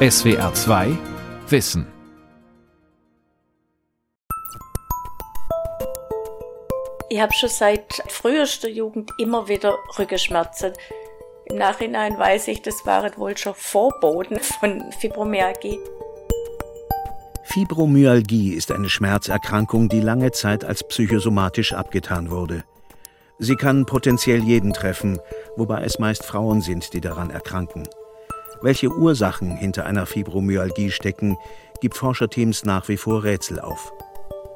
SWR 2 Wissen. Ich habe schon seit frühester Jugend immer wieder Rückenschmerzen. Im Nachhinein weiß ich, das waren wohl schon Vorboten von Fibromyalgie. Fibromyalgie ist eine Schmerzerkrankung, die lange Zeit als psychosomatisch abgetan wurde. Sie kann potenziell jeden treffen, wobei es meist Frauen sind, die daran erkranken. Welche Ursachen hinter einer Fibromyalgie stecken, gibt Forscherteams nach wie vor Rätsel auf.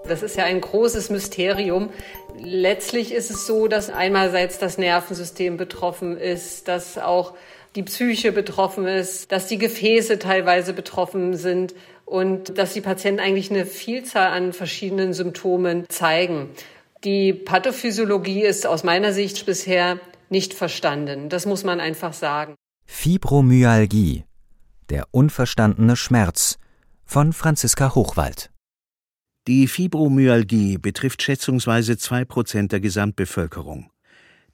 Das ist ja ein großes Mysterium. Letztlich ist es so, dass einerseits das Nervensystem betroffen ist, dass auch die Psyche betroffen ist, dass die Gefäße teilweise betroffen sind und dass die Patienten eigentlich eine Vielzahl an verschiedenen Symptomen zeigen. Die Pathophysiologie ist aus meiner Sicht bisher nicht verstanden. Das muss man einfach sagen. Fibromyalgie, der unverstandene Schmerz von Franziska Hochwald. Die Fibromyalgie betrifft schätzungsweise zwei Prozent der Gesamtbevölkerung.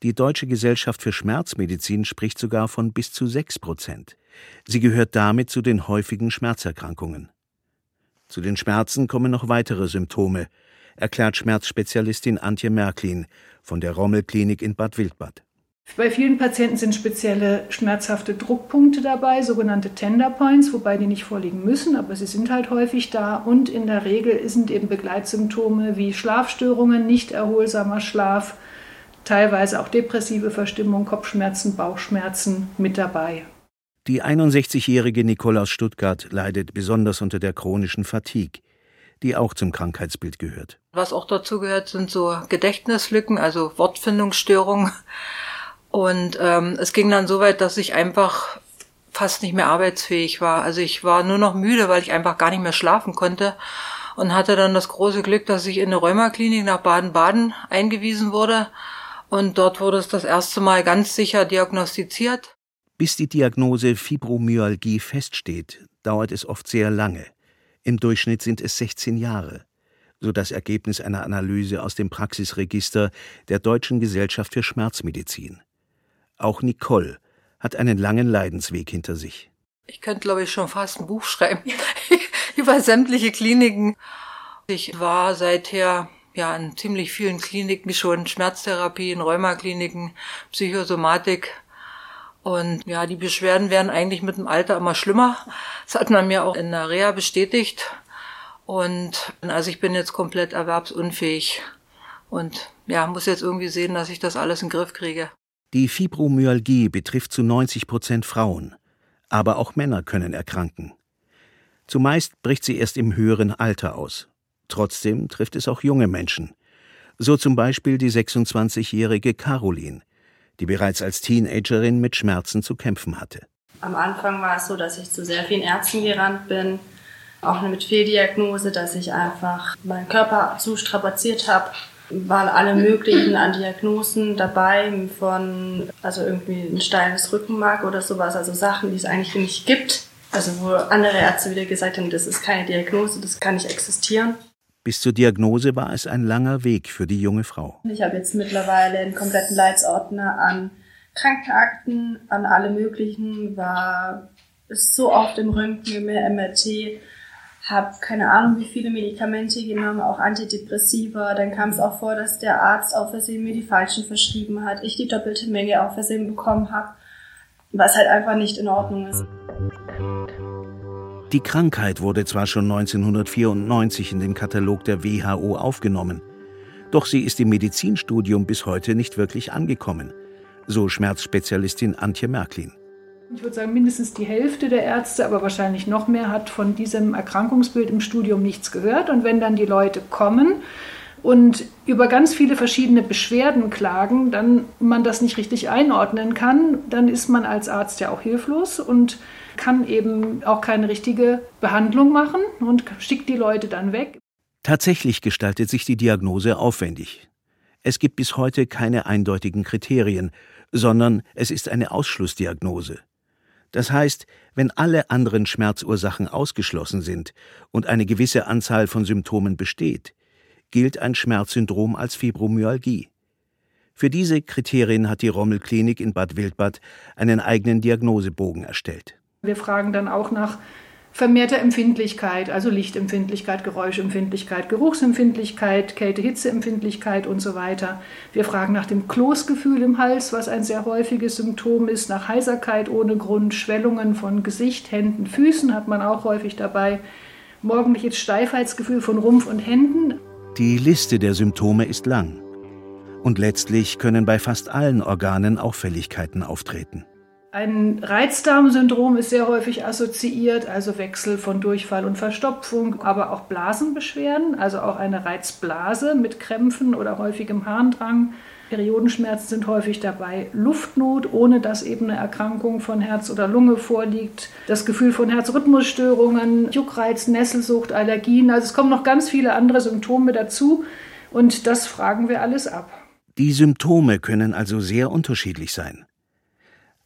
Die Deutsche Gesellschaft für Schmerzmedizin spricht sogar von bis zu sechs Prozent. Sie gehört damit zu den häufigen Schmerzerkrankungen. Zu den Schmerzen kommen noch weitere Symptome, erklärt Schmerzspezialistin Antje Märklin von der Rommel-Klinik in Bad Wildbad. Bei vielen Patienten sind spezielle schmerzhafte Druckpunkte dabei, sogenannte Tender Points, wobei die nicht vorliegen müssen, aber sie sind halt häufig da. Und in der Regel sind eben Begleitsymptome wie Schlafstörungen, nicht erholsamer Schlaf, teilweise auch depressive Verstimmung, Kopfschmerzen, Bauchschmerzen mit dabei. Die 61-jährige Nicole aus Stuttgart leidet besonders unter der chronischen Fatigue, die auch zum Krankheitsbild gehört. Was auch dazu gehört, sind so Gedächtnislücken, also Wortfindungsstörungen. Und ähm, es ging dann so weit, dass ich einfach fast nicht mehr arbeitsfähig war. Also ich war nur noch müde, weil ich einfach gar nicht mehr schlafen konnte und hatte dann das große Glück, dass ich in eine Rheumaklinik nach Baden-Baden eingewiesen wurde. Und dort wurde es das erste Mal ganz sicher diagnostiziert. Bis die Diagnose Fibromyalgie feststeht, dauert es oft sehr lange. Im Durchschnitt sind es 16 Jahre, so das Ergebnis einer Analyse aus dem Praxisregister der Deutschen Gesellschaft für Schmerzmedizin. Auch Nicole hat einen langen Leidensweg hinter sich. Ich könnte, glaube ich, schon fast ein Buch schreiben über sämtliche Kliniken. Ich war seither ja in ziemlich vielen Kliniken schon Schmerztherapie, in Rheumakliniken, Psychosomatik. Und ja, die Beschwerden werden eigentlich mit dem Alter immer schlimmer. Das hat man mir auch in der Reha bestätigt. Und also ich bin jetzt komplett erwerbsunfähig und ja, muss jetzt irgendwie sehen, dass ich das alles in den Griff kriege. Die Fibromyalgie betrifft zu 90 Prozent Frauen, aber auch Männer können erkranken. Zumeist bricht sie erst im höheren Alter aus. Trotzdem trifft es auch junge Menschen. So zum Beispiel die 26-jährige Caroline, die bereits als Teenagerin mit Schmerzen zu kämpfen hatte. Am Anfang war es so, dass ich zu sehr vielen Ärzten gerannt bin, auch mit Fehldiagnose, dass ich einfach meinen Körper zu strapaziert habe waren alle möglichen an Diagnosen dabei, von also irgendwie ein steiles Rückenmark oder sowas, also Sachen, die es eigentlich nicht gibt. Also wo andere Ärzte wieder gesagt haben, das ist keine Diagnose, das kann nicht existieren. Bis zur Diagnose war es ein langer Weg für die junge Frau. Ich habe jetzt mittlerweile einen kompletten Leitsordner an Krankenakten, an alle möglichen, war so oft im Röntgen, im MRT, habe keine Ahnung, wie viele Medikamente genommen, auch Antidepressiva. Dann kam es auch vor, dass der Arzt auf Versehen mir die falschen verschrieben hat, ich die doppelte Menge auf Versehen bekommen habe, was halt einfach nicht in Ordnung ist. Die Krankheit wurde zwar schon 1994 in den Katalog der WHO aufgenommen, doch sie ist im Medizinstudium bis heute nicht wirklich angekommen, so Schmerzspezialistin Antje Märklin. Ich würde sagen, mindestens die Hälfte der Ärzte, aber wahrscheinlich noch mehr, hat von diesem Erkrankungsbild im Studium nichts gehört. Und wenn dann die Leute kommen und über ganz viele verschiedene Beschwerden klagen, dann man das nicht richtig einordnen kann, dann ist man als Arzt ja auch hilflos und kann eben auch keine richtige Behandlung machen und schickt die Leute dann weg. Tatsächlich gestaltet sich die Diagnose aufwendig. Es gibt bis heute keine eindeutigen Kriterien, sondern es ist eine Ausschlussdiagnose. Das heißt, wenn alle anderen Schmerzursachen ausgeschlossen sind und eine gewisse Anzahl von Symptomen besteht, gilt ein Schmerzsyndrom als Fibromyalgie. Für diese Kriterien hat die Rommel Klinik in Bad Wildbad einen eigenen Diagnosebogen erstellt. Wir fragen dann auch nach vermehrter Empfindlichkeit, also Lichtempfindlichkeit, Geräuschempfindlichkeit, Geruchsempfindlichkeit, Kälte-Hitzeempfindlichkeit und so weiter. Wir fragen nach dem Kloßgefühl im Hals, was ein sehr häufiges Symptom ist, nach Heiserkeit ohne Grund, Schwellungen von Gesicht, Händen, Füßen hat man auch häufig dabei, morgendliches Steifheitsgefühl von Rumpf und Händen. Die Liste der Symptome ist lang. Und letztlich können bei fast allen Organen Auffälligkeiten auftreten. Ein Reizdarmsyndrom ist sehr häufig assoziiert, also Wechsel von Durchfall und Verstopfung, aber auch Blasenbeschwerden, also auch eine Reizblase mit Krämpfen oder häufigem Harndrang. Periodenschmerzen sind häufig dabei, Luftnot, ohne dass eben eine Erkrankung von Herz oder Lunge vorliegt, das Gefühl von Herzrhythmusstörungen, Juckreiz, Nesselsucht, Allergien. Also es kommen noch ganz viele andere Symptome dazu und das fragen wir alles ab. Die Symptome können also sehr unterschiedlich sein.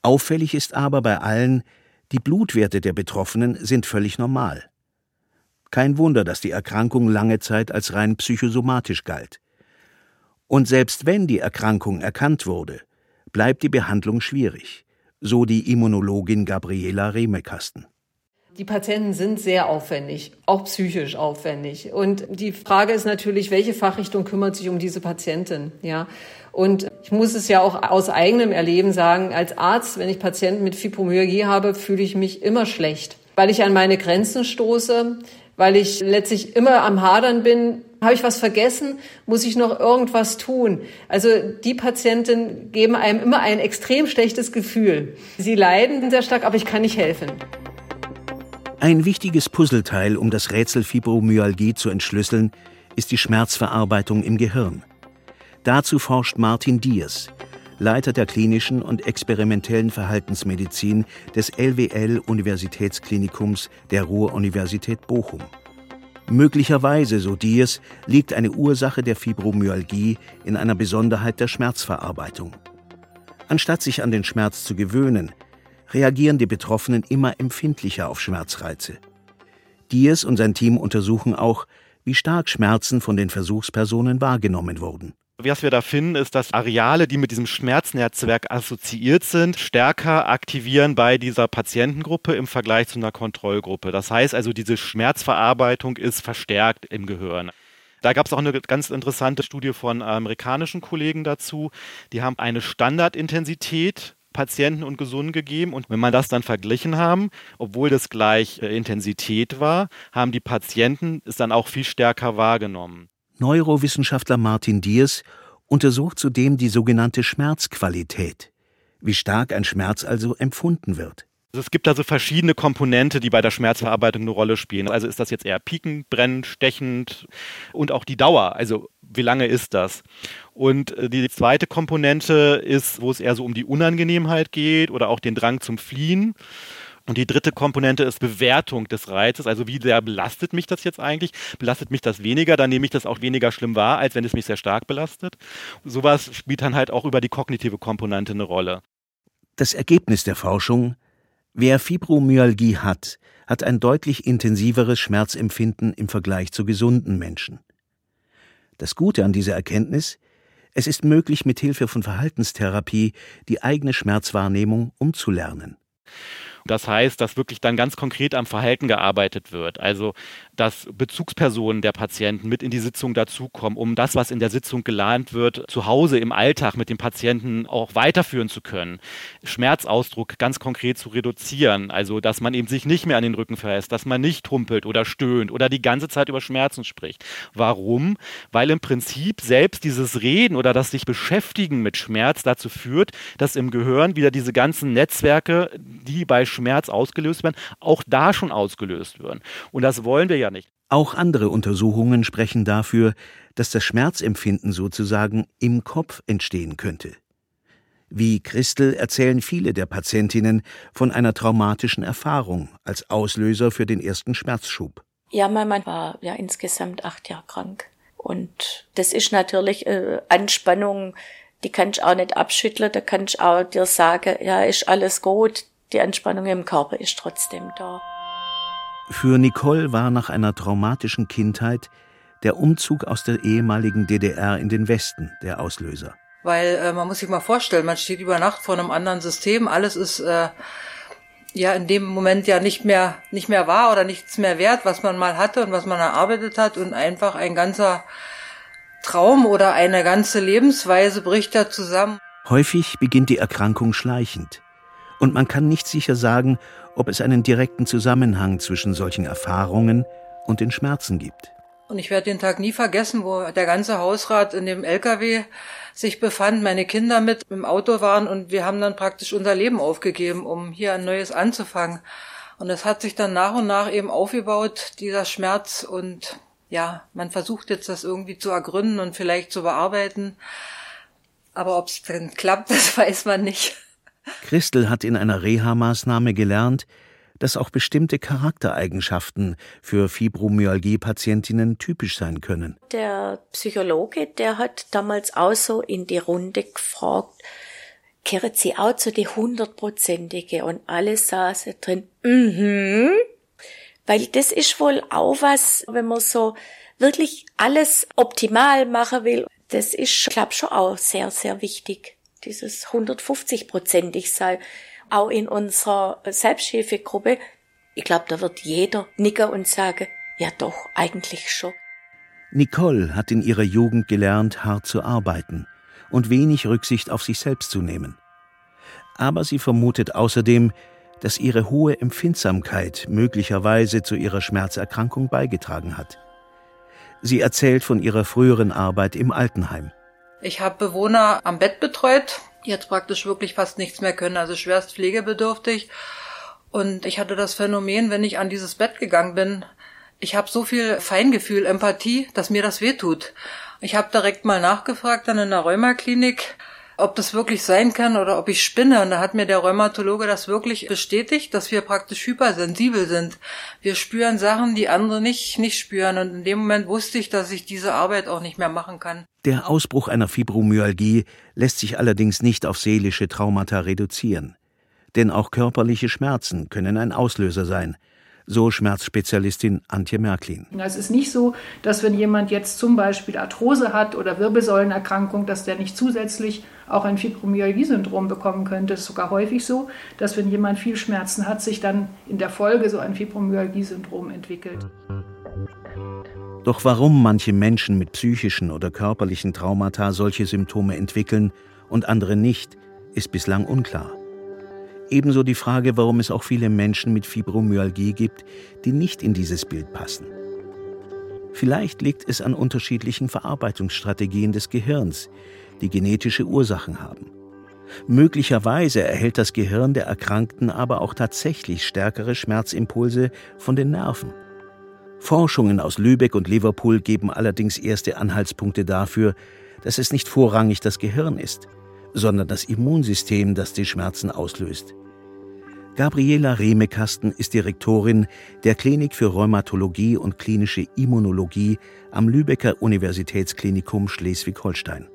Auffällig ist aber bei allen, die Blutwerte der Betroffenen sind völlig normal. Kein Wunder, dass die Erkrankung lange Zeit als rein psychosomatisch galt. Und selbst wenn die Erkrankung erkannt wurde, bleibt die Behandlung schwierig, so die Immunologin Gabriela Remekasten. Die Patienten sind sehr aufwendig, auch psychisch aufwendig. Und die Frage ist natürlich, welche Fachrichtung kümmert sich um diese Patientin? Ja. Und ich muss es ja auch aus eigenem Erleben sagen, als Arzt, wenn ich Patienten mit Fibromyalgie habe, fühle ich mich immer schlecht, weil ich an meine Grenzen stoße, weil ich letztlich immer am Hadern bin. Habe ich was vergessen? Muss ich noch irgendwas tun? Also die Patienten geben einem immer ein extrem schlechtes Gefühl. Sie leiden sehr stark, aber ich kann nicht helfen. Ein wichtiges Puzzleteil, um das Rätsel Fibromyalgie zu entschlüsseln, ist die Schmerzverarbeitung im Gehirn. Dazu forscht Martin Diers, Leiter der klinischen und experimentellen Verhaltensmedizin des LWL Universitätsklinikums der Ruhr-Universität Bochum. Möglicherweise, so Diers, liegt eine Ursache der Fibromyalgie in einer Besonderheit der Schmerzverarbeitung. Anstatt sich an den Schmerz zu gewöhnen, reagieren die Betroffenen immer empfindlicher auf Schmerzreize. Diers und sein Team untersuchen auch, wie stark Schmerzen von den Versuchspersonen wahrgenommen wurden. Was wir da finden, ist, dass Areale, die mit diesem Schmerznetzwerk assoziiert sind, stärker aktivieren bei dieser Patientengruppe im Vergleich zu einer Kontrollgruppe. Das heißt also, diese Schmerzverarbeitung ist verstärkt im Gehirn. Da gab es auch eine ganz interessante Studie von amerikanischen Kollegen dazu. Die haben eine Standardintensität Patienten und Gesunden gegeben. Und wenn man das dann verglichen haben, obwohl das gleich äh, Intensität war, haben die Patienten es dann auch viel stärker wahrgenommen. Neurowissenschaftler Martin Diers untersucht zudem die sogenannte Schmerzqualität, wie stark ein Schmerz also empfunden wird. Also es gibt also verschiedene Komponente, die bei der Schmerzverarbeitung eine Rolle spielen. Also ist das jetzt eher piekend, brennend, stechend und auch die Dauer. Also wie lange ist das? Und äh, die zweite Komponente ist, wo es eher so um die Unangenehmheit geht oder auch den Drang zum Fliehen. Und die dritte Komponente ist Bewertung des Reizes. Also wie sehr belastet mich das jetzt eigentlich? Belastet mich das weniger, dann nehme ich das auch weniger schlimm wahr, als wenn es mich sehr stark belastet. Sowas spielt dann halt auch über die kognitive Komponente eine Rolle. Das Ergebnis der Forschung, wer Fibromyalgie hat, hat ein deutlich intensiveres Schmerzempfinden im Vergleich zu gesunden Menschen. Das Gute an dieser Erkenntnis, es ist möglich, mit Hilfe von Verhaltenstherapie die eigene Schmerzwahrnehmung umzulernen. Das heißt, dass wirklich dann ganz konkret am Verhalten gearbeitet wird. Also, dass Bezugspersonen der Patienten mit in die Sitzung dazukommen, um das, was in der Sitzung gelernt wird, zu Hause im Alltag mit dem Patienten auch weiterführen zu können. Schmerzausdruck ganz konkret zu reduzieren. Also, dass man eben sich nicht mehr an den Rücken verlässt, dass man nicht humpelt oder stöhnt oder die ganze Zeit über Schmerzen spricht. Warum? Weil im Prinzip selbst dieses Reden oder das sich beschäftigen mit Schmerz dazu führt, dass im Gehirn wieder diese ganzen Netzwerke, die bei Schmerz ausgelöst werden, auch da schon ausgelöst werden. Und das wollen wir ja nicht. Auch andere Untersuchungen sprechen dafür, dass das Schmerzempfinden sozusagen im Kopf entstehen könnte. Wie Christel erzählen viele der Patientinnen von einer traumatischen Erfahrung als Auslöser für den ersten Schmerzschub. Ja, mein Mann war ja insgesamt acht Jahre krank. Und das ist natürlich äh, Anspannung, die kann ich auch nicht abschütteln, da kann ich auch dir sagen, ja, ist alles gut, die Anspannung im Körper ist trotzdem da. Für Nicole war nach einer traumatischen Kindheit der Umzug aus der ehemaligen DDR in den Westen der Auslöser. Weil äh, man muss sich mal vorstellen, man steht über Nacht vor einem anderen System, alles ist äh, ja in dem Moment ja nicht mehr nicht mehr war oder nichts mehr wert, was man mal hatte und was man erarbeitet hat und einfach ein ganzer Traum oder eine ganze Lebensweise bricht da zusammen. Häufig beginnt die Erkrankung schleichend und man kann nicht sicher sagen, ob es einen direkten Zusammenhang zwischen solchen Erfahrungen und den Schmerzen gibt. Und ich werde den Tag nie vergessen, wo der ganze Hausrat in dem LKW sich befand, meine Kinder mit im Auto waren und wir haben dann praktisch unser Leben aufgegeben, um hier ein neues anzufangen. Und es hat sich dann nach und nach eben aufgebaut, dieser Schmerz und ja, man versucht jetzt das irgendwie zu ergründen und vielleicht zu bearbeiten. Aber ob es denn klappt, das weiß man nicht. Christel hat in einer Reha-Maßnahme gelernt, dass auch bestimmte Charaktereigenschaften für Fibromyalgie-Patientinnen typisch sein können. Der Psychologe, der hat damals auch so in die Runde gefragt, kehrt sie auch zu die hundertprozentige und alle saßen drin, mhm. Weil das ist wohl auch was, wenn man so wirklich alles optimal machen will, das ist, glaube schon auch sehr, sehr wichtig. Dieses 150-prozentig sein auch in unserer Selbsthilfegruppe, ich glaube, da wird jeder nicken und sagen, ja doch, eigentlich schon. Nicole hat in ihrer Jugend gelernt, hart zu arbeiten und wenig Rücksicht auf sich selbst zu nehmen. Aber sie vermutet außerdem, dass ihre hohe Empfindsamkeit möglicherweise zu ihrer Schmerzerkrankung beigetragen hat. Sie erzählt von ihrer früheren Arbeit im Altenheim. Ich habe Bewohner am Bett betreut, jetzt praktisch wirklich fast nichts mehr können, also schwerst pflegebedürftig. Und ich hatte das Phänomen, wenn ich an dieses Bett gegangen bin, ich habe so viel Feingefühl, Empathie, dass mir das wehtut. Ich habe direkt mal nachgefragt dann in der Rheumaklinik, ob das wirklich sein kann oder ob ich spinne. Und da hat mir der Rheumatologe das wirklich bestätigt, dass wir praktisch hypersensibel sind. Wir spüren Sachen, die andere nicht, nicht spüren. Und in dem Moment wusste ich, dass ich diese Arbeit auch nicht mehr machen kann. Der Ausbruch einer Fibromyalgie lässt sich allerdings nicht auf seelische Traumata reduzieren. Denn auch körperliche Schmerzen können ein Auslöser sein so Schmerzspezialistin Antje Märklin. Es ist nicht so, dass wenn jemand jetzt zum Beispiel Arthrose hat oder Wirbelsäulenerkrankung, dass der nicht zusätzlich auch ein Fibromyalgie-Syndrom bekommen könnte. Es ist sogar häufig so, dass wenn jemand viel Schmerzen hat, sich dann in der Folge so ein Fibromyalgie-Syndrom entwickelt. Doch warum manche Menschen mit psychischen oder körperlichen Traumata solche Symptome entwickeln und andere nicht, ist bislang unklar. Ebenso die Frage, warum es auch viele Menschen mit Fibromyalgie gibt, die nicht in dieses Bild passen. Vielleicht liegt es an unterschiedlichen Verarbeitungsstrategien des Gehirns, die genetische Ursachen haben. Möglicherweise erhält das Gehirn der Erkrankten aber auch tatsächlich stärkere Schmerzimpulse von den Nerven. Forschungen aus Lübeck und Liverpool geben allerdings erste Anhaltspunkte dafür, dass es nicht vorrangig das Gehirn ist, sondern das Immunsystem, das die Schmerzen auslöst. Gabriela Remekasten ist Direktorin der Klinik für Rheumatologie und klinische Immunologie am Lübecker Universitätsklinikum Schleswig-Holstein.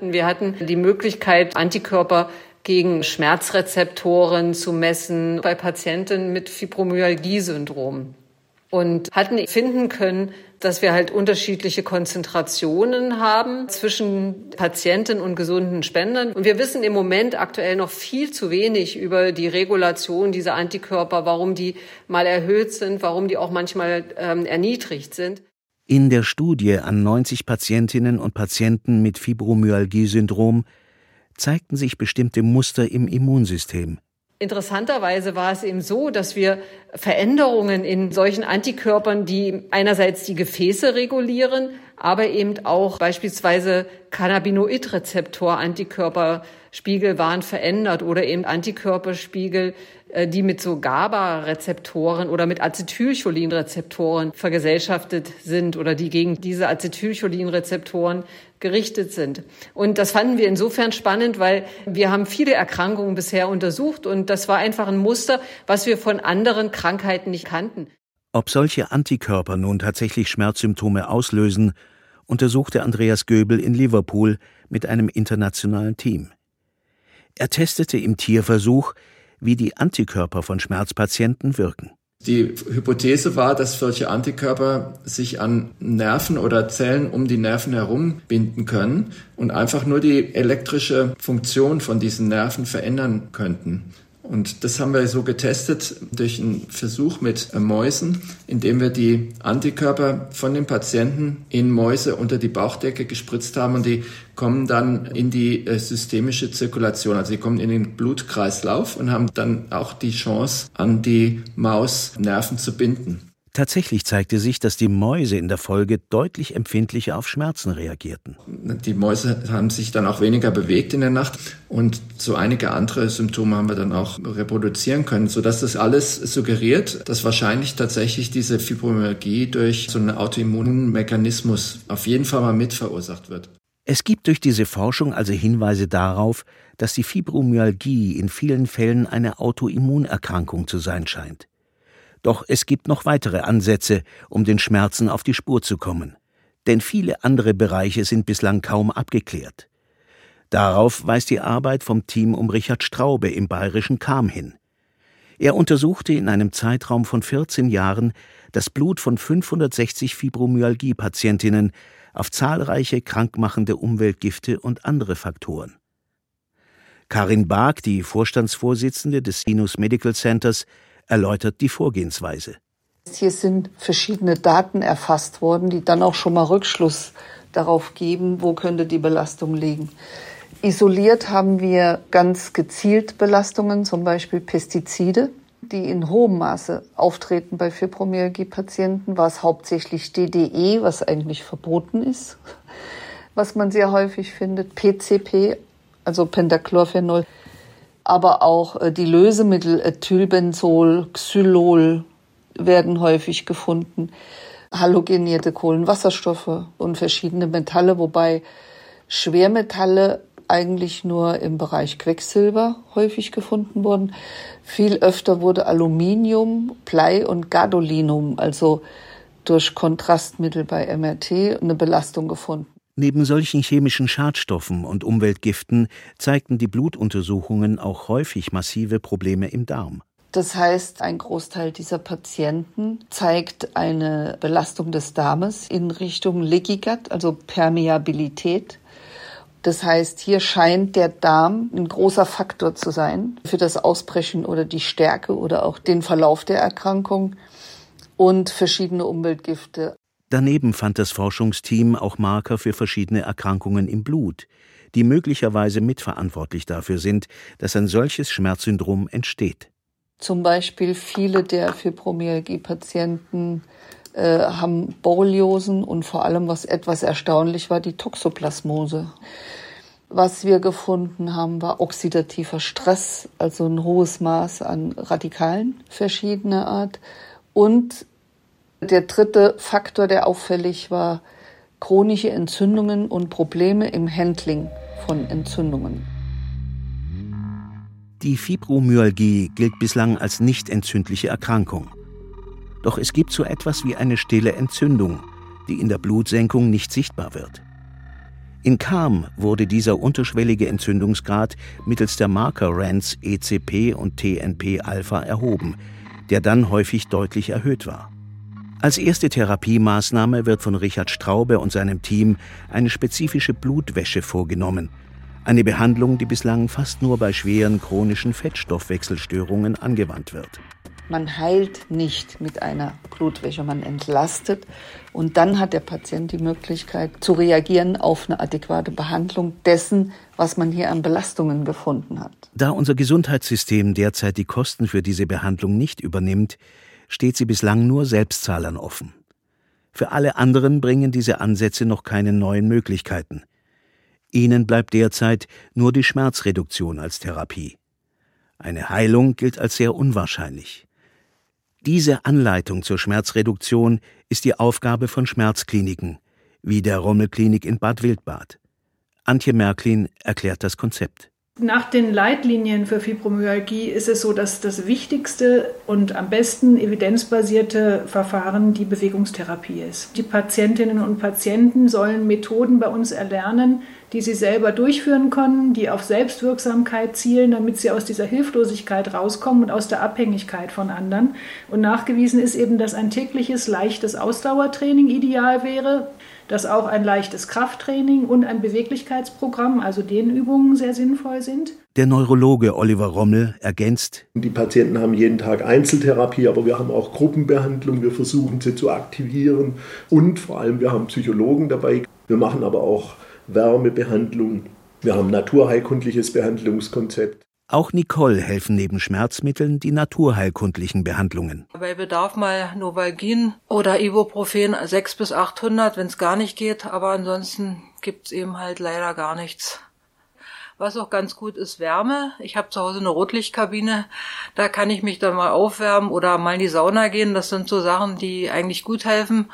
Wir hatten die Möglichkeit, Antikörper gegen Schmerzrezeptoren zu messen bei Patienten mit Fibromyalgie-Syndrom und hatten finden können, dass wir halt unterschiedliche Konzentrationen haben zwischen Patienten und gesunden Spendern. Und wir wissen im Moment aktuell noch viel zu wenig über die Regulation dieser Antikörper, warum die mal erhöht sind, warum die auch manchmal ähm, erniedrigt sind. In der Studie an 90 Patientinnen und Patienten mit Fibromyalgie-Syndrom zeigten sich bestimmte Muster im Immunsystem. Interessanterweise war es eben so, dass wir Veränderungen in solchen Antikörpern, die einerseits die Gefäße regulieren, aber eben auch beispielsweise Cannabinoidrezeptor-Antikörperspiegel waren verändert oder eben Antikörperspiegel, äh, die mit so GABA-Rezeptoren oder mit Acetylcholinrezeptoren vergesellschaftet sind oder die gegen diese Acetylcholinrezeptoren gerichtet sind. Und das fanden wir insofern spannend, weil wir haben viele Erkrankungen bisher untersucht und das war einfach ein Muster, was wir von anderen Krankheiten nicht kannten. Ob solche Antikörper nun tatsächlich Schmerzsymptome auslösen, untersuchte Andreas Göbel in Liverpool mit einem internationalen Team. Er testete im Tierversuch, wie die Antikörper von Schmerzpatienten wirken. Die Hypothese war, dass solche Antikörper sich an Nerven oder Zellen um die Nerven herum binden können und einfach nur die elektrische Funktion von diesen Nerven verändern könnten. Und das haben wir so getestet durch einen Versuch mit äh, Mäusen, indem wir die Antikörper von den Patienten in Mäuse unter die Bauchdecke gespritzt haben und die kommen dann in die äh, systemische Zirkulation, also sie kommen in den Blutkreislauf und haben dann auch die Chance, an die Mausnerven zu binden. Tatsächlich zeigte sich, dass die Mäuse in der Folge deutlich empfindlicher auf Schmerzen reagierten. Die Mäuse haben sich dann auch weniger bewegt in der Nacht und so einige andere Symptome haben wir dann auch reproduzieren können, sodass das alles suggeriert, dass wahrscheinlich tatsächlich diese Fibromyalgie durch so einen Autoimmunmechanismus auf jeden Fall mal mit verursacht wird. Es gibt durch diese Forschung also Hinweise darauf, dass die Fibromyalgie in vielen Fällen eine Autoimmunerkrankung zu sein scheint. Doch es gibt noch weitere Ansätze, um den Schmerzen auf die Spur zu kommen. Denn viele andere Bereiche sind bislang kaum abgeklärt. Darauf weist die Arbeit vom Team um Richard Straube im bayerischen Kam hin. Er untersuchte in einem Zeitraum von 14 Jahren das Blut von 560 Fibromyalgie-Patientinnen auf zahlreiche krankmachende Umweltgifte und andere Faktoren. Karin Bark, die Vorstandsvorsitzende des Sinus Medical Centers, erläutert die Vorgehensweise. Hier sind verschiedene Daten erfasst worden, die dann auch schon mal Rückschluss darauf geben, wo könnte die Belastung liegen. Isoliert haben wir ganz gezielt Belastungen, zum Beispiel Pestizide, die in hohem Maße auftreten bei Fibromyalgie-Patienten, war es hauptsächlich DDE, was eigentlich verboten ist, was man sehr häufig findet, PCP, also Pentachlorphenol, aber auch äh, die Lösemittel Ethylbenzol, Xylol werden häufig gefunden, halogenierte Kohlenwasserstoffe und verschiedene Metalle, wobei Schwermetalle eigentlich nur im Bereich Quecksilber häufig gefunden wurden. Viel öfter wurde Aluminium, Blei und Gadolinum, also durch Kontrastmittel bei MRT, eine Belastung gefunden. Neben solchen chemischen Schadstoffen und Umweltgiften zeigten die Blutuntersuchungen auch häufig massive Probleme im Darm. Das heißt, ein Großteil dieser Patienten zeigt eine Belastung des Darmes in Richtung Leaky Gut, also Permeabilität. Das heißt, hier scheint der Darm ein großer Faktor zu sein für das Ausbrechen oder die Stärke oder auch den Verlauf der Erkrankung und verschiedene Umweltgifte. Daneben fand das Forschungsteam auch Marker für verschiedene Erkrankungen im Blut, die möglicherweise mitverantwortlich dafür sind, dass ein solches Schmerzsyndrom entsteht. Zum Beispiel viele der Fibromyalgie-Patienten äh, haben Borreliosen und vor allem, was etwas erstaunlich war, die Toxoplasmose. Was wir gefunden haben, war oxidativer Stress, also ein hohes Maß an Radikalen verschiedener Art und der dritte Faktor, der auffällig war, chronische Entzündungen und Probleme im Handling von Entzündungen. Die Fibromyalgie gilt bislang als nicht entzündliche Erkrankung. Doch es gibt so etwas wie eine stille Entzündung, die in der Blutsenkung nicht sichtbar wird. In Kam wurde dieser unterschwellige Entzündungsgrad mittels der Marker RANS ECP und TNP-Alpha erhoben, der dann häufig deutlich erhöht war. Als erste Therapiemaßnahme wird von Richard Straube und seinem Team eine spezifische Blutwäsche vorgenommen. Eine Behandlung, die bislang fast nur bei schweren chronischen Fettstoffwechselstörungen angewandt wird. Man heilt nicht mit einer Blutwäsche, man entlastet und dann hat der Patient die Möglichkeit zu reagieren auf eine adäquate Behandlung dessen, was man hier an Belastungen gefunden hat. Da unser Gesundheitssystem derzeit die Kosten für diese Behandlung nicht übernimmt, steht sie bislang nur Selbstzahlern offen. Für alle anderen bringen diese Ansätze noch keine neuen Möglichkeiten. Ihnen bleibt derzeit nur die Schmerzreduktion als Therapie. Eine Heilung gilt als sehr unwahrscheinlich. Diese Anleitung zur Schmerzreduktion ist die Aufgabe von Schmerzkliniken, wie der Rommelklinik in Bad Wildbad. Antje Märklin erklärt das Konzept. Nach den Leitlinien für Fibromyalgie ist es so, dass das wichtigste und am besten evidenzbasierte Verfahren die Bewegungstherapie ist. Die Patientinnen und Patienten sollen Methoden bei uns erlernen, die sie selber durchführen können, die auf Selbstwirksamkeit zielen, damit sie aus dieser Hilflosigkeit rauskommen und aus der Abhängigkeit von anderen. Und nachgewiesen ist eben, dass ein tägliches leichtes Ausdauertraining ideal wäre, dass auch ein leichtes Krafttraining und ein Beweglichkeitsprogramm, also Dehnübungen, sehr sinnvoll sind. Der Neurologe Oliver Rommel ergänzt, Die Patienten haben jeden Tag Einzeltherapie, aber wir haben auch Gruppenbehandlung. Wir versuchen sie zu aktivieren und vor allem wir haben Psychologen dabei. Wir machen aber auch Wärmebehandlung. Wir haben naturheilkundliches Behandlungskonzept. Auch Nicole helfen neben Schmerzmitteln die naturheilkundlichen Behandlungen. Bei Bedarf mal Novalgin oder Ibuprofen 6 bis 800, wenn es gar nicht geht. Aber ansonsten gibt's eben halt leider gar nichts. Was auch ganz gut ist, Wärme. Ich habe zu Hause eine Rotlichtkabine, da kann ich mich dann mal aufwärmen oder mal in die Sauna gehen. Das sind so Sachen, die eigentlich gut helfen.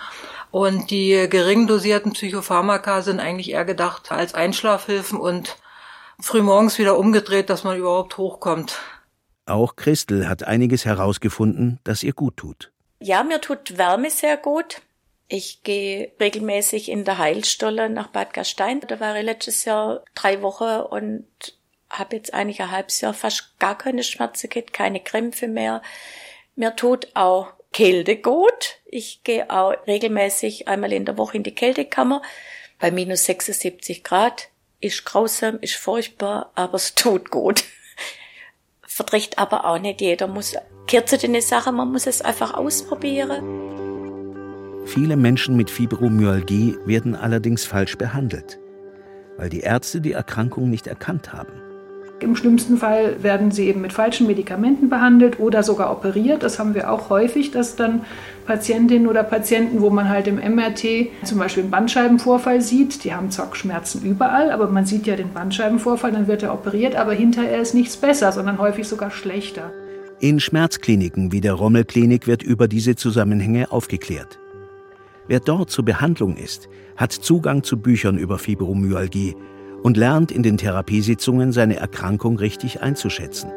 Und die gering dosierten Psychopharmaka sind eigentlich eher gedacht als Einschlafhilfen und frühmorgens wieder umgedreht, dass man überhaupt hochkommt. Auch Christel hat einiges herausgefunden, das ihr gut tut. Ja, mir tut Wärme sehr gut. Ich gehe regelmäßig in der Heilstolle nach Bad Gastein. Da war ich letztes Jahr drei Wochen und habe jetzt eigentlich ein halbes Jahr fast gar keine Schmerzen gehabt, keine Krämpfe mehr. Mir tut auch Kälte gut. Ich gehe auch regelmäßig einmal in der Woche in die Kältekammer bei minus 76 Grad. Ist grausam, ist furchtbar, aber es tut gut. Verträgt aber auch nicht jeder. Muss kürzer eine Sache, man muss es einfach ausprobieren. Viele Menschen mit Fibromyalgie werden allerdings falsch behandelt, weil die Ärzte die Erkrankung nicht erkannt haben. Im schlimmsten Fall werden sie eben mit falschen Medikamenten behandelt oder sogar operiert. Das haben wir auch häufig, dass dann Patientinnen oder Patienten, wo man halt im MRT zum Beispiel einen Bandscheibenvorfall sieht, die haben zwar Schmerzen überall, aber man sieht ja den Bandscheibenvorfall, dann wird er operiert, aber hinterher ist nichts besser, sondern häufig sogar schlechter. In Schmerzkliniken wie der Rommelklinik wird über diese Zusammenhänge aufgeklärt. Wer dort zur Behandlung ist, hat Zugang zu Büchern über Fibromyalgie und lernt in den Therapiesitzungen seine Erkrankung richtig einzuschätzen.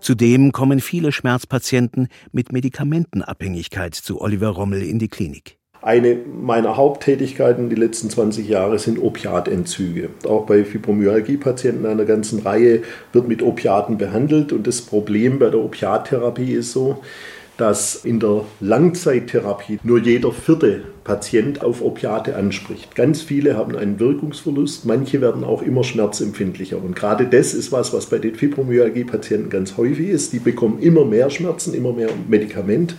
Zudem kommen viele Schmerzpatienten mit Medikamentenabhängigkeit zu Oliver Rommel in die Klinik. Eine meiner Haupttätigkeiten die letzten 20 Jahre sind Opiatentzüge. Auch bei Fibromyalgie-Patienten einer ganzen Reihe wird mit Opiaten behandelt. Und das Problem bei der Opiattherapie ist so, dass in der Langzeittherapie nur jeder vierte Patient auf Opiate anspricht. Ganz viele haben einen Wirkungsverlust, manche werden auch immer schmerzempfindlicher. Und gerade das ist was, was bei den Fibromyalgie-Patienten ganz häufig ist. Die bekommen immer mehr Schmerzen, immer mehr Medikament.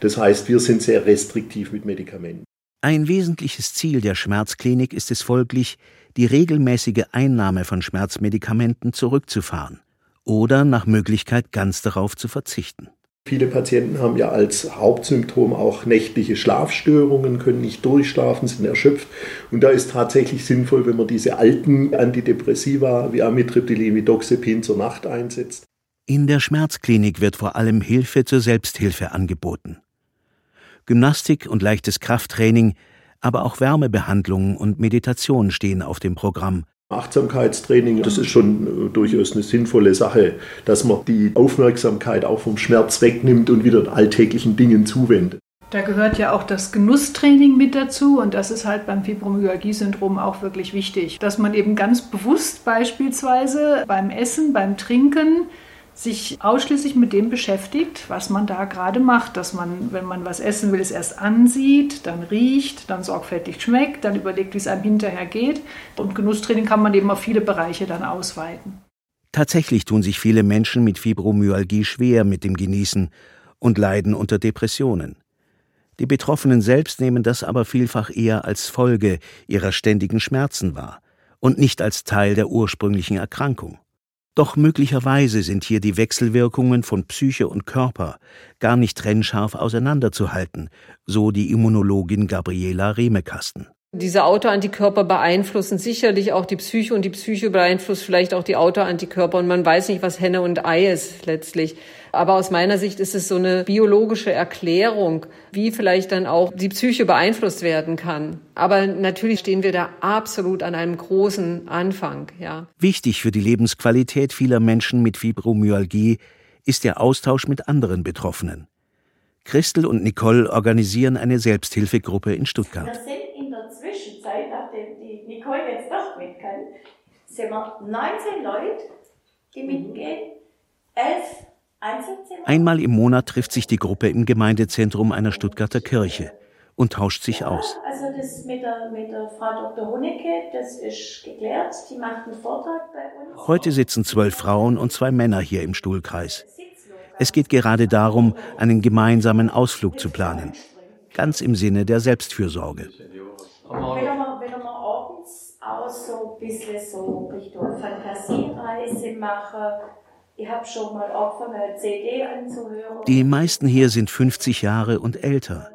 Das heißt, wir sind sehr restriktiv mit Medikamenten. Ein wesentliches Ziel der Schmerzklinik ist es folglich, die regelmäßige Einnahme von Schmerzmedikamenten zurückzufahren oder nach Möglichkeit ganz darauf zu verzichten. Viele Patienten haben ja als Hauptsymptom auch nächtliche Schlafstörungen, können nicht durchschlafen, sind erschöpft. Und da ist tatsächlich sinnvoll, wenn man diese alten Antidepressiva wie Amitriptylin, wie Doxepin zur Nacht einsetzt. In der Schmerzklinik wird vor allem Hilfe zur Selbsthilfe angeboten. Gymnastik und leichtes Krafttraining, aber auch Wärmebehandlung und Meditation stehen auf dem Programm. Achtsamkeitstraining, das ist schon durchaus eine sinnvolle Sache, dass man die Aufmerksamkeit auch vom Schmerz wegnimmt und wieder alltäglichen Dingen zuwendet. Da gehört ja auch das Genusstraining mit dazu und das ist halt beim Fibromyalgie-Syndrom auch wirklich wichtig, dass man eben ganz bewusst beispielsweise beim Essen, beim Trinken sich ausschließlich mit dem beschäftigt, was man da gerade macht. Dass man, wenn man was essen will, es erst ansieht, dann riecht, dann sorgfältig schmeckt, dann überlegt, wie es einem hinterher geht. Und Genusstraining kann man eben auf viele Bereiche dann ausweiten. Tatsächlich tun sich viele Menschen mit Fibromyalgie schwer mit dem Genießen und leiden unter Depressionen. Die Betroffenen selbst nehmen das aber vielfach eher als Folge ihrer ständigen Schmerzen wahr und nicht als Teil der ursprünglichen Erkrankung. Doch möglicherweise sind hier die Wechselwirkungen von Psyche und Körper gar nicht trennscharf auseinanderzuhalten, so die Immunologin Gabriela Remekasten. Diese Autoantikörper beeinflussen sicherlich auch die Psyche und die Psyche beeinflusst vielleicht auch die Autoantikörper und man weiß nicht, was Henne und Ei ist letztlich. Aber aus meiner Sicht ist es so eine biologische Erklärung, wie vielleicht dann auch die Psyche beeinflusst werden kann. Aber natürlich stehen wir da absolut an einem großen Anfang, ja. Wichtig für die Lebensqualität vieler Menschen mit Fibromyalgie ist der Austausch mit anderen Betroffenen. Christel und Nicole organisieren eine Selbsthilfegruppe in Stuttgart. Wir sind in der Zwischenzeit, nachdem die Nicole jetzt doch mit kann, sind wir 19 Leute, die mitgehen, elf Einmal im Monat trifft sich die Gruppe im Gemeindezentrum einer Stuttgarter Kirche und tauscht sich aus. Also das mit der, mit der Frau Dr. Honecke, das ist geklärt. Die macht einen Vortrag bei uns. Heute sitzen zwölf Frauen und zwei Männer hier im Stuhlkreis. Es geht gerade darum, einen gemeinsamen Ausflug zu planen. Ganz im Sinne der Selbstfürsorge. Wenn wir, wenn wir abends auch so ein bisschen so Richtung Fantasiereise machen, ich habe schon mal angefangen, eine CD anzuhören. Die meisten hier sind 50 Jahre und älter.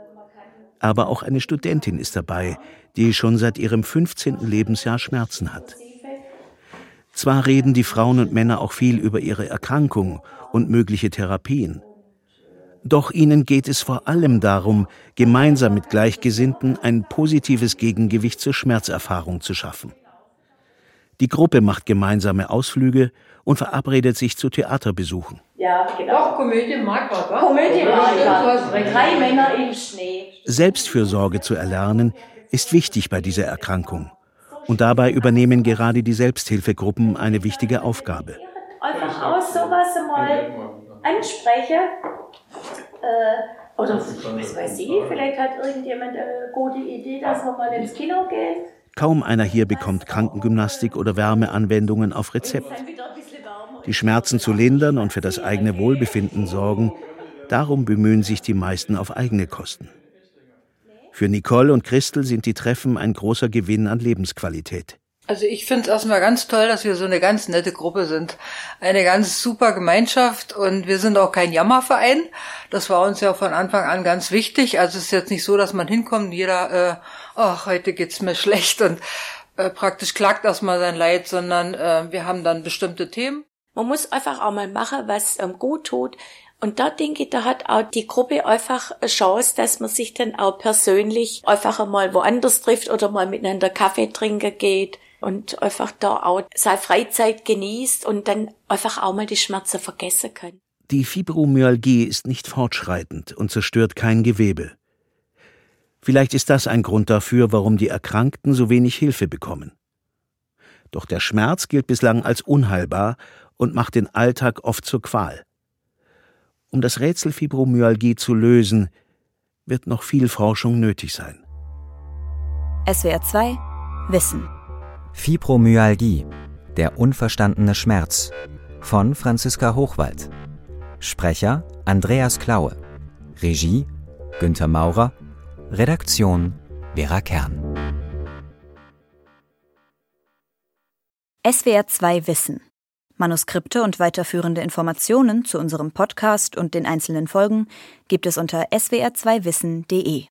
Aber auch eine Studentin ist dabei, die schon seit ihrem 15. Lebensjahr Schmerzen hat. Zwar reden die Frauen und Männer auch viel über ihre Erkrankung und mögliche Therapien. Doch ihnen geht es vor allem darum, gemeinsam mit Gleichgesinnten ein positives Gegengewicht zur Schmerzerfahrung zu schaffen. Die Gruppe macht gemeinsame Ausflüge und verabredet sich zu Theaterbesuchen. Ja, genau. Doch, Komödie mag man, wa? Komödie mag man. recht. Drei Männer im Schnee. Selbstfürsorge zu erlernen, ist wichtig bei dieser Erkrankung. Und dabei übernehmen gerade die Selbsthilfegruppen eine wichtige Aufgabe. Einfach aus sowas mal ansprechen. Äh, oder was weiß ich, vielleicht hat irgendjemand eine gute Idee, dass wir mal ins Kino gehen. Kaum einer hier bekommt Krankengymnastik oder Wärmeanwendungen auf Rezept. Die Schmerzen zu lindern und für das eigene Wohlbefinden sorgen, darum bemühen sich die meisten auf eigene Kosten. Für Nicole und Christel sind die Treffen ein großer Gewinn an Lebensqualität. Also ich finde es erstmal ganz toll, dass wir so eine ganz nette Gruppe sind. Eine ganz super Gemeinschaft und wir sind auch kein Jammerverein. Das war uns ja von Anfang an ganz wichtig. Also es ist jetzt nicht so, dass man hinkommt und jeder, äh, ach, heute geht's mir schlecht und äh, praktisch klagt erstmal sein Leid, sondern äh, wir haben dann bestimmte Themen. Man muss einfach auch mal machen, was ähm, gut tut. Und da denke ich, da hat auch die Gruppe einfach eine Chance, dass man sich dann auch persönlich einfach einmal woanders trifft oder mal miteinander Kaffee trinken geht und einfach da auch seine Freizeit genießt und dann einfach auch mal die Schmerzen vergessen kann. Die Fibromyalgie ist nicht fortschreitend und zerstört kein Gewebe. Vielleicht ist das ein Grund dafür, warum die Erkrankten so wenig Hilfe bekommen. Doch der Schmerz gilt bislang als unheilbar und macht den Alltag oft zur Qual. Um das Rätsel Fibromyalgie zu lösen, wird noch viel Forschung nötig sein. SWR 2 Wissen. Fibromyalgie, der unverstandene Schmerz von Franziska Hochwald. Sprecher Andreas Klaue. Regie Günther Maurer. Redaktion Vera Kern. SWR 2 Wissen. Manuskripte und weiterführende Informationen zu unserem Podcast und den einzelnen Folgen gibt es unter swr2wissen.de.